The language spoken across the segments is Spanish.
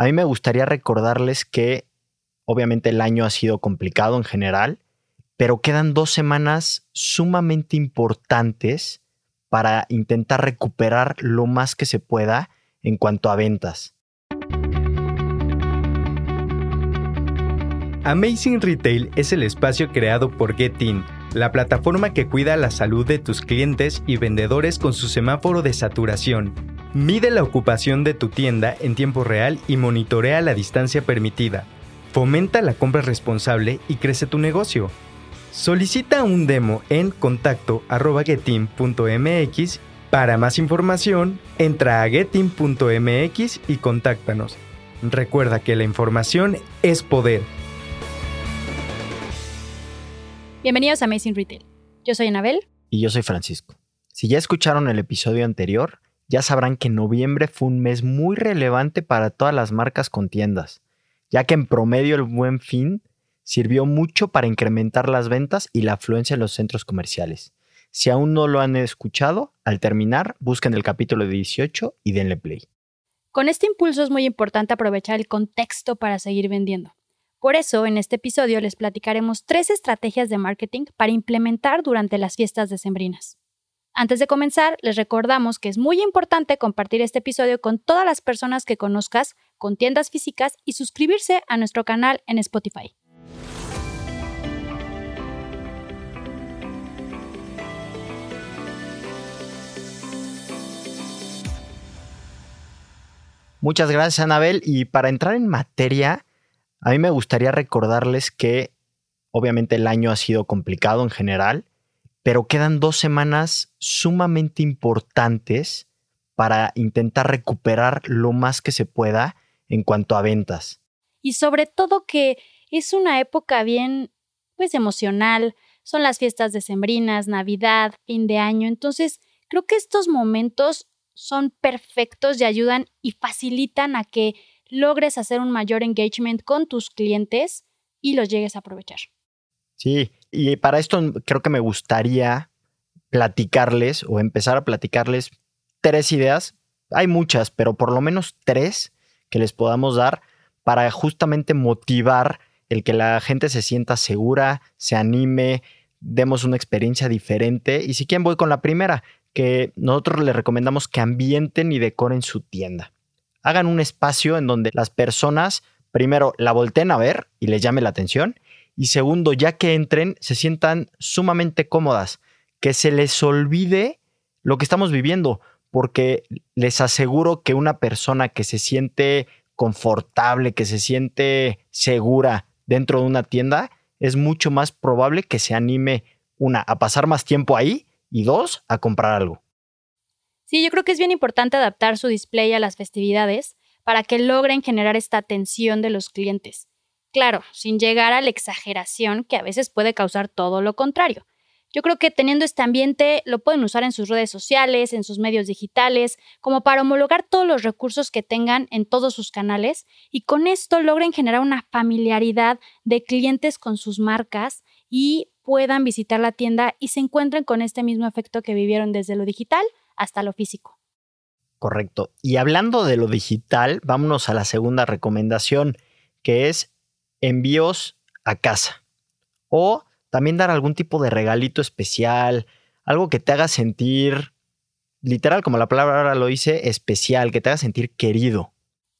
A mí me gustaría recordarles que obviamente el año ha sido complicado en general, pero quedan dos semanas sumamente importantes para intentar recuperar lo más que se pueda en cuanto a ventas. Amazing Retail es el espacio creado por Getin, la plataforma que cuida la salud de tus clientes y vendedores con su semáforo de saturación. Mide la ocupación de tu tienda en tiempo real y monitorea la distancia permitida. Fomenta la compra responsable y crece tu negocio. Solicita un demo en contacto.getim.mx. Para más información, entra a getim.mx y contáctanos. Recuerda que la información es poder. Bienvenidos a Amazing Retail. Yo soy Anabel. Y yo soy Francisco. Si ya escucharon el episodio anterior, ya sabrán que noviembre fue un mes muy relevante para todas las marcas con tiendas, ya que en promedio el buen fin sirvió mucho para incrementar las ventas y la afluencia en los centros comerciales. Si aún no lo han escuchado, al terminar, busquen el capítulo 18 y denle play. Con este impulso es muy importante aprovechar el contexto para seguir vendiendo. Por eso, en este episodio les platicaremos tres estrategias de marketing para implementar durante las fiestas decembrinas. Antes de comenzar, les recordamos que es muy importante compartir este episodio con todas las personas que conozcas con tiendas físicas y suscribirse a nuestro canal en Spotify. Muchas gracias, Anabel. Y para entrar en materia, a mí me gustaría recordarles que obviamente el año ha sido complicado en general, pero quedan dos semanas sumamente importantes para intentar recuperar lo más que se pueda en cuanto a ventas. Y sobre todo que es una época bien, pues emocional, son las fiestas decembrinas, Navidad, fin de año, entonces creo que estos momentos son perfectos y ayudan y facilitan a que logres hacer un mayor engagement con tus clientes y los llegues a aprovechar. Sí, y para esto creo que me gustaría platicarles o empezar a platicarles tres ideas. Hay muchas, pero por lo menos tres que les podamos dar para justamente motivar el que la gente se sienta segura, se anime, demos una experiencia diferente. Y si quieren voy con la primera, que nosotros les recomendamos que ambienten y decoren su tienda. Hagan un espacio en donde las personas primero la volteen a ver y les llame la atención. Y segundo, ya que entren, se sientan sumamente cómodas, que se les olvide lo que estamos viviendo, porque les aseguro que una persona que se siente confortable, que se siente segura dentro de una tienda, es mucho más probable que se anime, una, a pasar más tiempo ahí y dos, a comprar algo. Sí, yo creo que es bien importante adaptar su display a las festividades para que logren generar esta atención de los clientes. Claro, sin llegar a la exageración que a veces puede causar todo lo contrario. Yo creo que teniendo este ambiente lo pueden usar en sus redes sociales, en sus medios digitales, como para homologar todos los recursos que tengan en todos sus canales y con esto logren generar una familiaridad de clientes con sus marcas y puedan visitar la tienda y se encuentren con este mismo efecto que vivieron desde lo digital hasta lo físico. Correcto. Y hablando de lo digital, vámonos a la segunda recomendación, que es envíos a casa. O también dar algún tipo de regalito especial, algo que te haga sentir, literal, como la palabra lo dice, especial, que te haga sentir querido.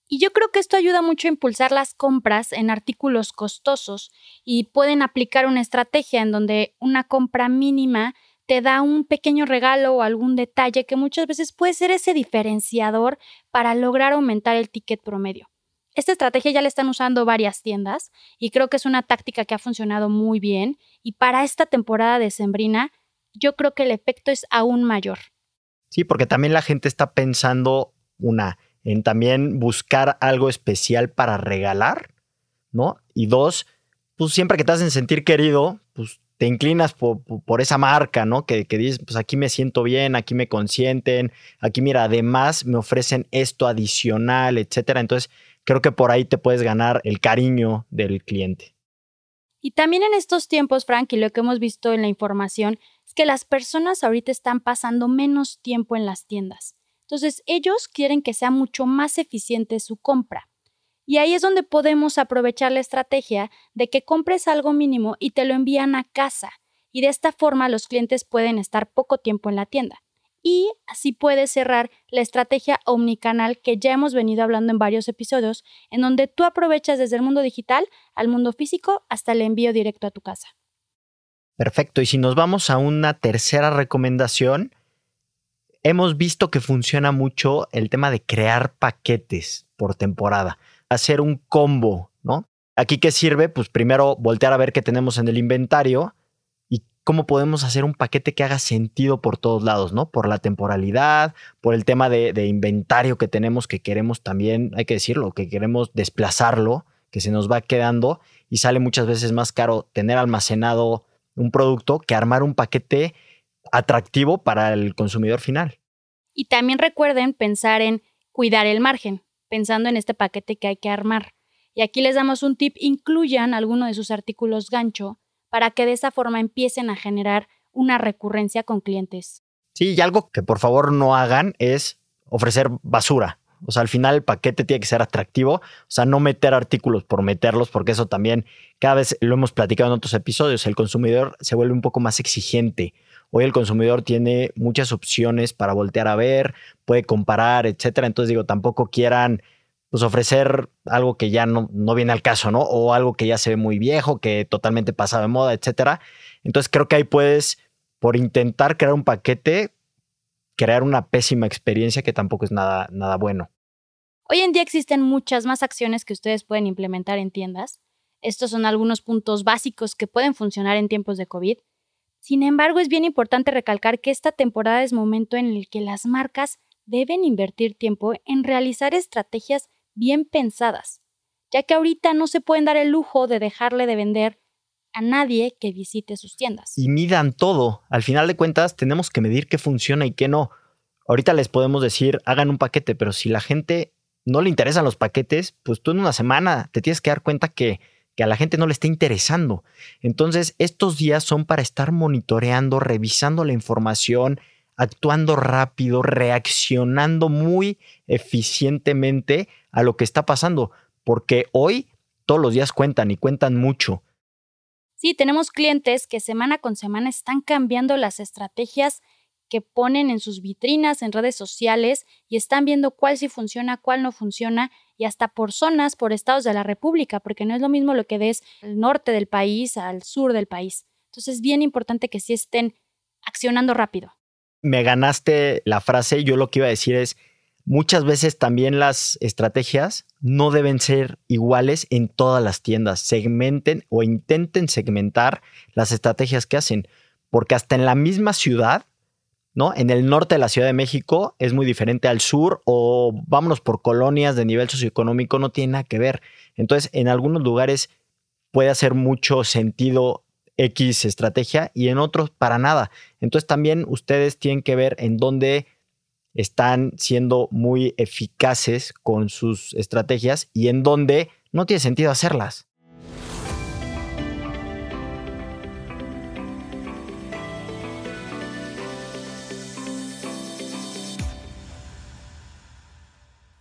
Y yo creo que esto ayuda mucho a impulsar las compras en artículos costosos y pueden aplicar una estrategia en donde una compra mínima te da un pequeño regalo o algún detalle que muchas veces puede ser ese diferenciador para lograr aumentar el ticket promedio. Esta estrategia ya la están usando varias tiendas y creo que es una táctica que ha funcionado muy bien y para esta temporada de Sembrina yo creo que el efecto es aún mayor. Sí, porque también la gente está pensando una en también buscar algo especial para regalar, ¿no? Y dos, pues siempre que te hacen sentir querido, pues te inclinas por, esa marca, ¿no? Que, que, dices, pues aquí me siento bien, aquí me consienten, aquí mira, además me ofrecen esto adicional, etcétera. Entonces, creo que por ahí te puedes ganar el cariño del cliente. Y también en estos tiempos, Frank, y lo que hemos visto en la información, es que las personas ahorita están pasando menos tiempo en las tiendas. Entonces, ellos quieren que sea mucho más eficiente su compra. Y ahí es donde podemos aprovechar la estrategia de que compres algo mínimo y te lo envían a casa. Y de esta forma los clientes pueden estar poco tiempo en la tienda. Y así puedes cerrar la estrategia omnicanal que ya hemos venido hablando en varios episodios, en donde tú aprovechas desde el mundo digital al mundo físico hasta el envío directo a tu casa. Perfecto. Y si nos vamos a una tercera recomendación, hemos visto que funciona mucho el tema de crear paquetes por temporada, hacer un combo, ¿no? Aquí qué sirve? Pues primero voltear a ver qué tenemos en el inventario cómo podemos hacer un paquete que haga sentido por todos lados, ¿no? Por la temporalidad, por el tema de, de inventario que tenemos que queremos también, hay que decirlo, que queremos desplazarlo, que se nos va quedando y sale muchas veces más caro tener almacenado un producto que armar un paquete atractivo para el consumidor final. Y también recuerden pensar en cuidar el margen, pensando en este paquete que hay que armar. Y aquí les damos un tip, incluyan alguno de sus artículos gancho para que de esa forma empiecen a generar una recurrencia con clientes. Sí, y algo que por favor no hagan es ofrecer basura. O sea, al final el paquete tiene que ser atractivo. O sea, no meter artículos por meterlos, porque eso también, cada vez lo hemos platicado en otros episodios, el consumidor se vuelve un poco más exigente. Hoy el consumidor tiene muchas opciones para voltear a ver, puede comparar, etcétera. Entonces digo, tampoco quieran pues, ofrecer algo que ya no, no viene al caso, ¿no? O algo que ya se ve muy viejo, que totalmente pasado de moda, etcétera. Entonces creo que ahí puedes, por intentar crear un paquete, crear una pésima experiencia que tampoco es nada, nada bueno. Hoy en día existen muchas más acciones que ustedes pueden implementar en tiendas. Estos son algunos puntos básicos que pueden funcionar en tiempos de COVID. Sin embargo, es bien importante recalcar que esta temporada es momento en el que las marcas deben invertir tiempo en realizar estrategias bien pensadas, ya que ahorita no se pueden dar el lujo de dejarle de vender a nadie que visite sus tiendas. Y midan todo. Al final de cuentas, tenemos que medir qué funciona y qué no. Ahorita les podemos decir, hagan un paquete, pero si la gente no le interesan los paquetes, pues tú en una semana te tienes que dar cuenta que, que a la gente no le está interesando. Entonces, estos días son para estar monitoreando, revisando la información, actuando rápido, reaccionando muy eficientemente a lo que está pasando, porque hoy todos los días cuentan y cuentan mucho. Sí, tenemos clientes que semana con semana están cambiando las estrategias que ponen en sus vitrinas, en redes sociales y están viendo cuál sí funciona, cuál no funciona y hasta por zonas, por estados de la República, porque no es lo mismo lo que ves al norte del país al sur del país. Entonces es bien importante que sí estén accionando rápido. Me ganaste la frase, yo lo que iba a decir es, muchas veces también las estrategias no deben ser iguales en todas las tiendas. Segmenten o intenten segmentar las estrategias que hacen, porque hasta en la misma ciudad, ¿no? En el norte de la Ciudad de México es muy diferente al sur o vámonos por colonias de nivel socioeconómico, no tiene nada que ver. Entonces, en algunos lugares puede hacer mucho sentido X estrategia y en otros para nada. Entonces, también ustedes tienen que ver en dónde están siendo muy eficaces con sus estrategias y en donde no tiene sentido hacerlas.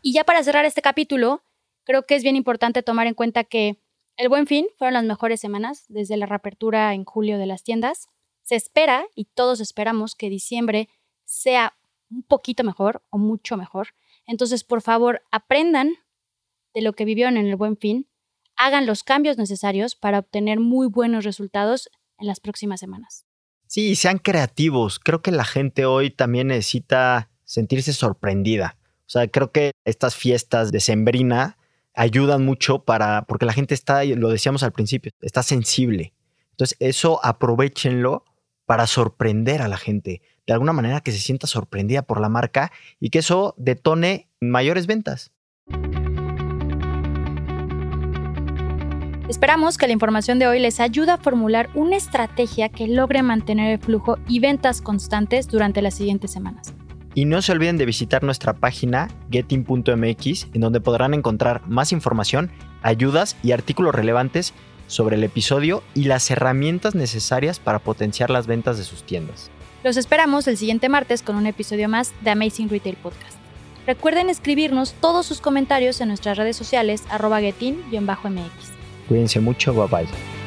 Y ya para cerrar este capítulo, creo que es bien importante tomar en cuenta que el buen fin fueron las mejores semanas desde la reapertura en julio de las tiendas. Se espera, y todos esperamos, que diciembre sea un poquito mejor o mucho mejor. Entonces, por favor, aprendan de lo que vivieron en el buen fin, hagan los cambios necesarios para obtener muy buenos resultados en las próximas semanas. Sí, sean creativos. Creo que la gente hoy también necesita sentirse sorprendida. O sea, creo que estas fiestas de Sembrina ayudan mucho para, porque la gente está, lo decíamos al principio, está sensible. Entonces, eso aprovechenlo para sorprender a la gente, de alguna manera que se sienta sorprendida por la marca y que eso detone mayores ventas. Esperamos que la información de hoy les ayude a formular una estrategia que logre mantener el flujo y ventas constantes durante las siguientes semanas. Y no se olviden de visitar nuestra página getting.mx en donde podrán encontrar más información, ayudas y artículos relevantes sobre el episodio y las herramientas necesarias para potenciar las ventas de sus tiendas. Los esperamos el siguiente martes con un episodio más de Amazing Retail Podcast. Recuerden escribirnos todos sus comentarios en nuestras redes sociales arroba getin-mx. Cuídense mucho, bye bye.